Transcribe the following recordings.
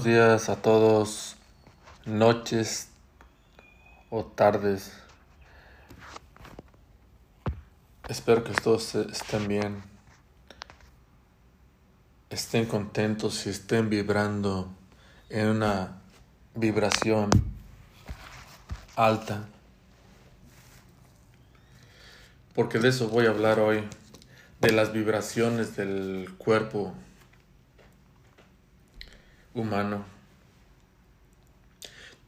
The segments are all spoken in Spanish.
Buenos días a todos, noches o tardes. Espero que todos estén bien, estén contentos y estén vibrando en una vibración alta. Porque de eso voy a hablar hoy, de las vibraciones del cuerpo humano.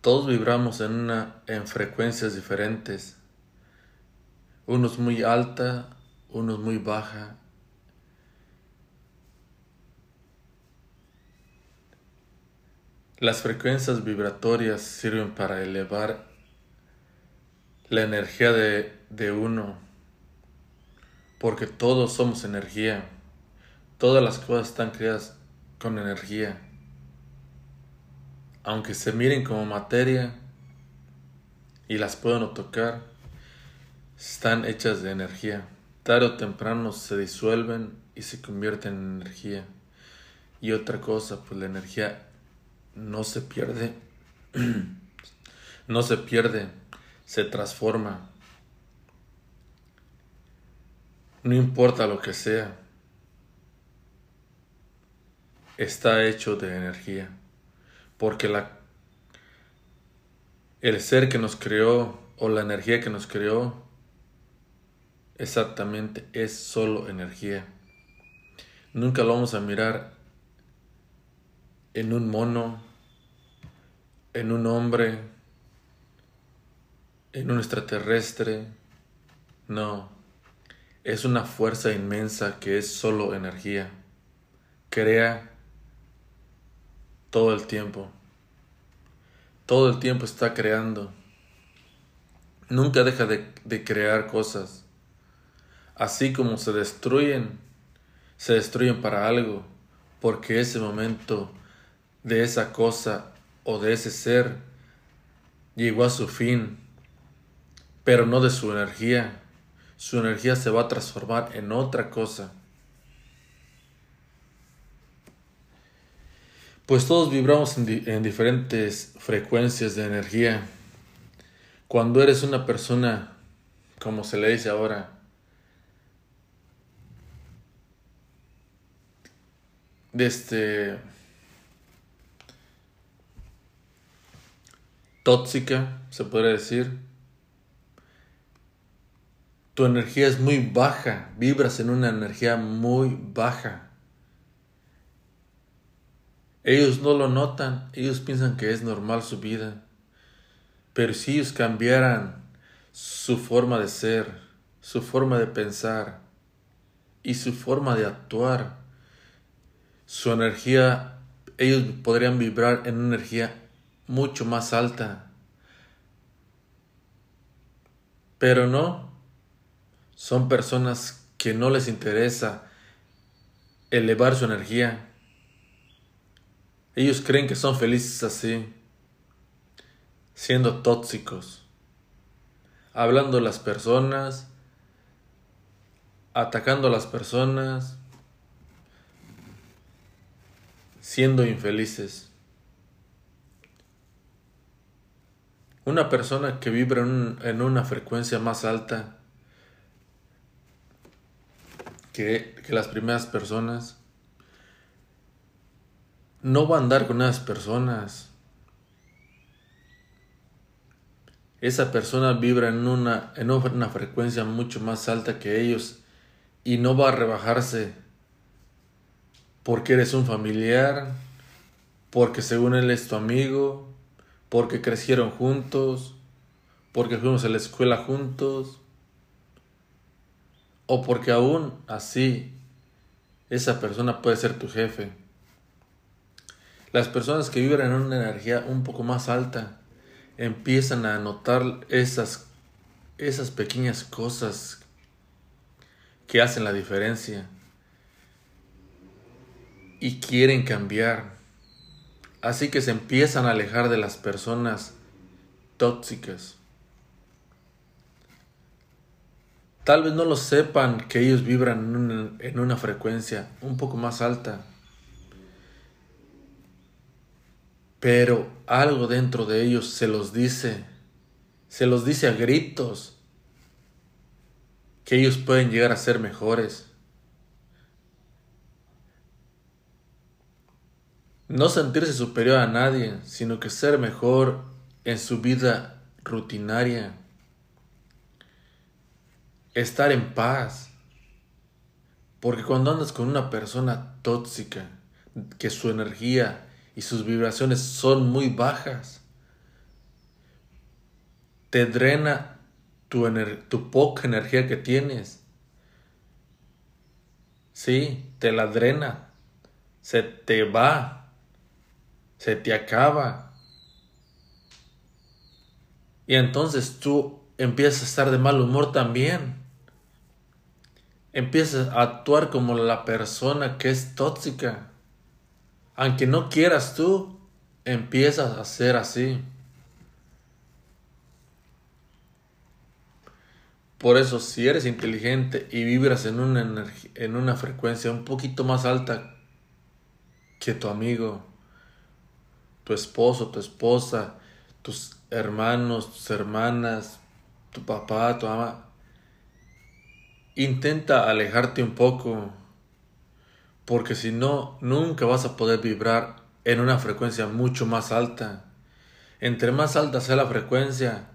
Todos vibramos en, una, en frecuencias diferentes, unos muy alta, unos muy baja. Las frecuencias vibratorias sirven para elevar la energía de, de uno, porque todos somos energía, todas las cosas están creadas con energía aunque se miren como materia y las puedan tocar, están hechas de energía. Tarde o temprano se disuelven y se convierten en energía. Y otra cosa, pues la energía no se pierde, no se pierde, se transforma. No importa lo que sea, está hecho de energía porque la, el ser que nos creó o la energía que nos creó exactamente es solo energía. Nunca lo vamos a mirar en un mono, en un hombre, en un extraterrestre. No, es una fuerza inmensa que es solo energía. Crea todo el tiempo. Todo el tiempo está creando. Nunca deja de, crear cosas. Así como se destruyen, se destruyen para algo, porque ese momento de esa cosa o de ese ser llegó a su fin, pero no de su energía. Su energía se va a transformar en otra cosa. Pues todos vibramos en, diferentes frecuencias de energía. Cuando eres una persona, como se le dice ahora, de este tóxica, se puede decir. Tu energía es muy baja, vibras en una energía muy baja. Ellos no lo notan, ellos piensan que es normal su vida. Pero si ellos cambiaran su forma de ser, su forma de pensar y su forma de actuar, su energía, ellos podrían vibrar en una energía mucho más alta. Pero no, son personas que no les interesa elevar su energía ellos creen que son felices así, siendo tóxicos, hablando a las personas, atacando a las personas, siendo infelices. Una persona que vibra en, una frecuencia más alta que, que las primeras personas, no va a andar con esas personas. Esa persona vibra en una, en una frecuencia mucho más alta que ellos y no va a rebajarse porque eres un familiar, porque según él es tu amigo, porque crecieron juntos, porque fuimos a la escuela juntos, o porque aún así esa persona puede ser tu jefe. Las personas que vibran en una energía un poco más alta empiezan a notar esas, esas pequeñas cosas que hacen la diferencia y quieren cambiar. Así que se empiezan a alejar de las personas tóxicas. Tal vez no lo sepan que ellos vibran en una frecuencia un poco más alta pero algo dentro de ellos se los dice, se los dice a gritos, que ellos pueden llegar a ser mejores. No sentirse superior a nadie, sino que ser mejor en su vida rutinaria. Estar en paz. Porque cuando andas con una persona tóxica, que su energía y sus vibraciones son muy bajas. Te drena tu, tu poca energía que tienes. Sí, te la drena. Se te va. Se te acaba. Y entonces tú empiezas a estar de mal humor también. Empiezas a actuar como la persona que es tóxica aunque no quieras tú, empiezas a ser así. Por eso, si eres inteligente y vibras en una, en una frecuencia un poquito más alta que tu amigo, tu esposo, tu esposa, tus hermanos, tus hermanas, tu papá, tu mamá, intenta alejarte un poco porque si no, nunca vas a poder vibrar en una frecuencia mucho más alta. Entre más alta sea la frecuencia,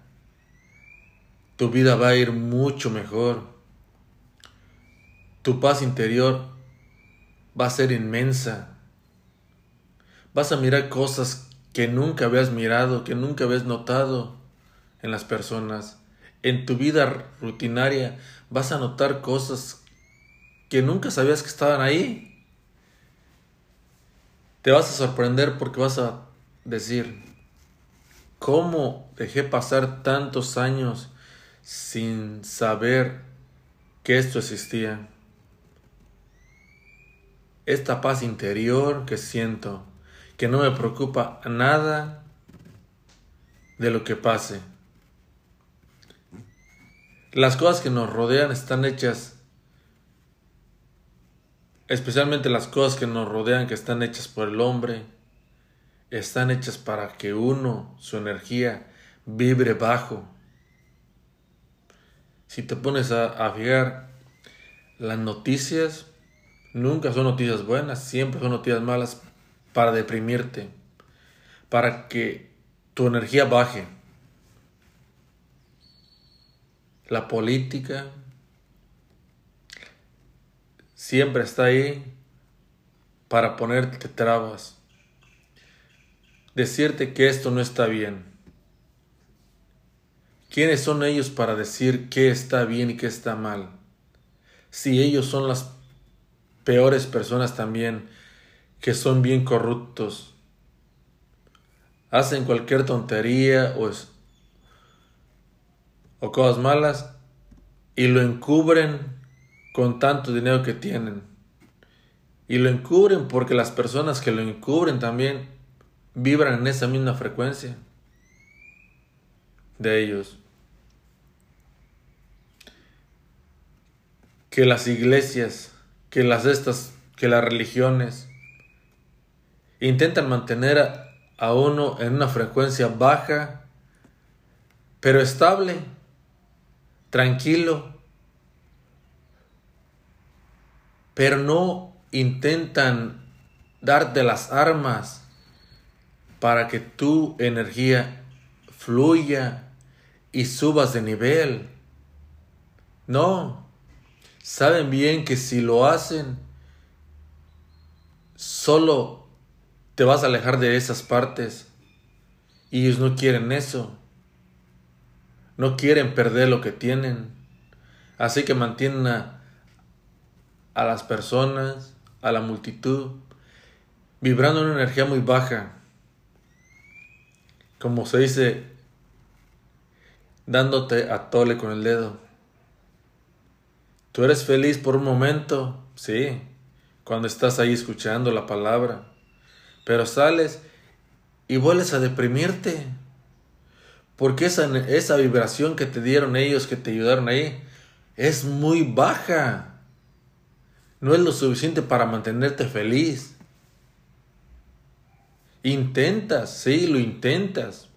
tu vida va a ir mucho mejor. Tu paz interior va a ser inmensa. Vas a mirar cosas que nunca habías mirado, que nunca habías notado en las personas. En tu vida rutinaria vas a notar cosas que nunca sabías que estaban ahí. Te vas a sorprender porque vas a decir, ¿cómo dejé pasar tantos años sin saber que esto existía? Esta paz interior que siento, que no me preocupa nada de lo que pase. Las cosas que nos rodean están hechas especialmente las cosas que nos rodean, que están hechas por el hombre, están hechas para que uno, su energía, vibre bajo. Si te pones a, a fijar, las noticias nunca son noticias buenas, siempre son noticias malas para deprimirte, para que tu energía baje. La política, siempre está ahí para ponerte trabas, decirte que esto no está bien. ¿Quiénes son ellos para decir qué está bien y qué está mal? Si ellos son las peores personas también, que son bien corruptos, hacen cualquier tontería o, o cosas malas y lo encubren con tanto dinero que tienen. Y lo encubren porque las personas que lo encubren también vibran en esa misma frecuencia de ellos. Que las iglesias, que las estas, que las religiones intentan mantener a, a uno en una frecuencia baja, pero estable, tranquilo, pero no intentan darte las armas para que tu energía fluya y subas de nivel. No, saben bien que si lo hacen, solo te vas a alejar de esas partes. Y ellos no quieren eso. No quieren perder lo que tienen. Así que mantienen a a las personas, a la multitud, vibrando una energía muy baja. Como se dice, dándote a tole con el dedo. Tú eres feliz por un momento, sí, cuando estás ahí escuchando la palabra, pero sales y vuelves a deprimirte. Porque esa, esa vibración que te dieron ellos, que te ayudaron ahí, es muy baja no es lo suficiente para mantenerte feliz. Intentas, sí, lo intentas.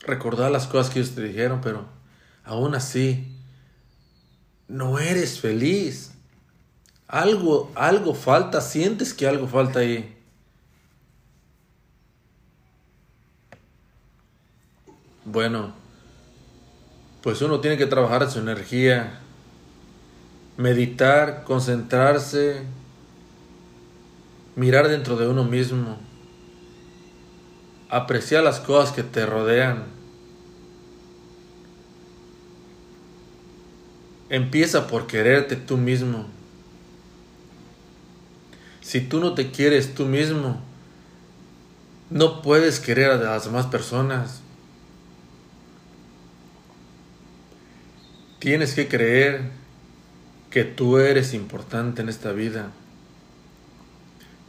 Recordar las cosas que ellos te dijeron, pero aún así, no eres feliz. Algo, algo falta, sientes que algo falta ahí. Bueno, pues uno tiene que trabajar su energía, meditar, concentrarse, mirar dentro de uno mismo, apreciar las cosas que te rodean. Empieza por quererte tú mismo. Si tú no te quieres tú mismo, no puedes querer a las demás personas. Tienes que creer que tú eres importante en esta vida.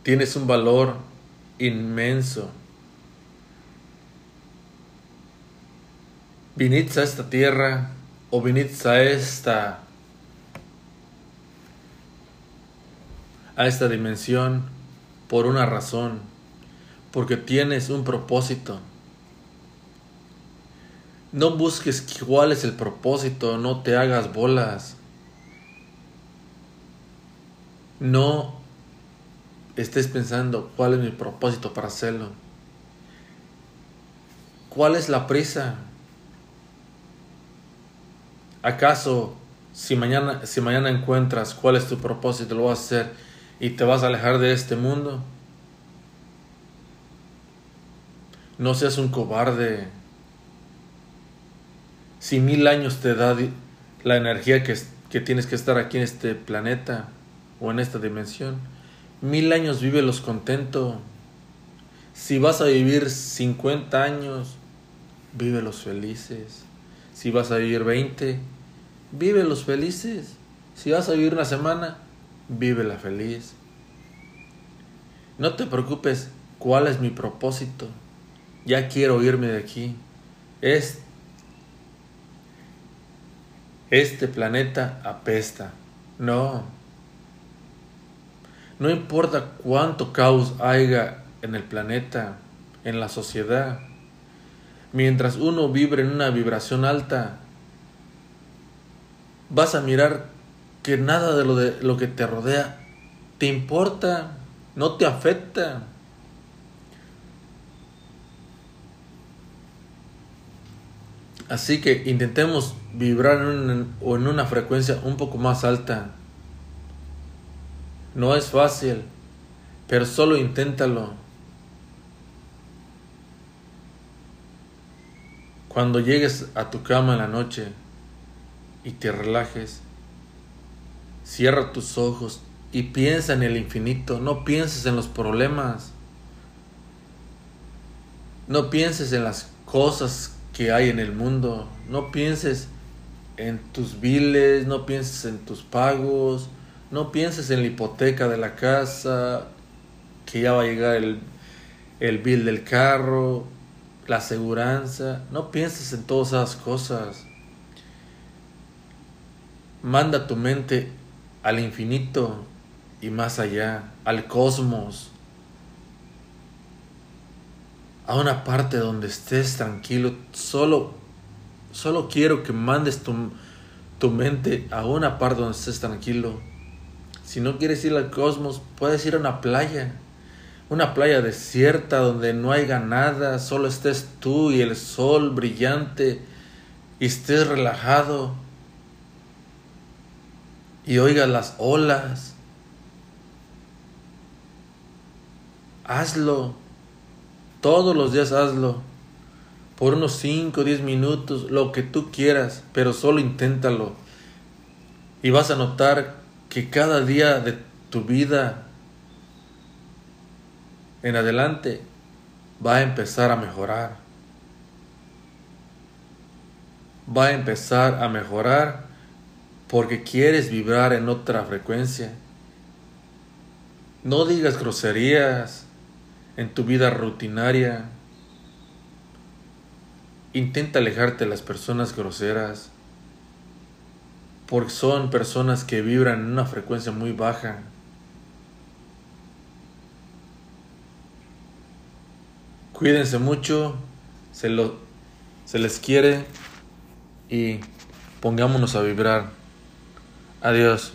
Tienes un valor inmenso. Viniste a esta tierra o viniste a esta a esta dimensión por una razón, porque tienes un propósito. No busques cuál es el propósito, no te hagas bolas. No estés pensando cuál es mi propósito para hacerlo. ¿Cuál es la prisa? ¿Acaso si mañana, si mañana encuentras cuál es tu propósito, lo vas a hacer y te vas a alejar de este mundo? No seas un cobarde. Si mil años te da la energía que, que tienes que estar aquí en este planeta o en esta dimensión, mil años los contento. Si vas a vivir 50 años, los felices. Si vas a vivir 20, los felices. Si vas a vivir una semana, la feliz. No te preocupes cuál es mi propósito. Ya quiero irme de aquí. Es este planeta apesta. No. No importa cuánto caos haya en el planeta, en la sociedad. Mientras uno vibre en una vibración alta, vas a mirar que nada de lo, de lo que te rodea te importa, no te afecta. Así que intentemos vibrar en, o en una frecuencia un poco más alta. No es fácil, pero solo inténtalo. Cuando llegues a tu cama en la noche y te relajes, cierra tus ojos y piensa en el infinito, no pienses en los problemas, no pienses en las cosas que hay en el mundo. No pienses en tus biles, no pienses en tus pagos, no pienses en la hipoteca de la casa, que ya va a llegar el, el bill del carro, la aseguranza. No pienses en todas esas cosas. Manda tu mente al infinito y más allá, al cosmos a una parte donde estés tranquilo. Solo, solo quiero que mandes tu, tu mente a una parte donde estés tranquilo. Si no quieres ir al cosmos, puedes ir a una playa. Una playa desierta donde no haya nada, solo estés tú y el sol brillante y estés relajado y oigas las olas. Hazlo. Todos los días hazlo. Por unos 5 o 10 minutos, lo que tú quieras, pero solo inténtalo. Y vas a notar que cada día de tu vida en adelante va a empezar a mejorar. Va a empezar a mejorar porque quieres vibrar en otra frecuencia. No digas groserías, en tu vida rutinaria. Intenta alejarte de las personas groseras, porque son personas que vibran en una frecuencia muy baja. Cuídense mucho, se, lo, se les quiere y pongámonos a vibrar. Adiós.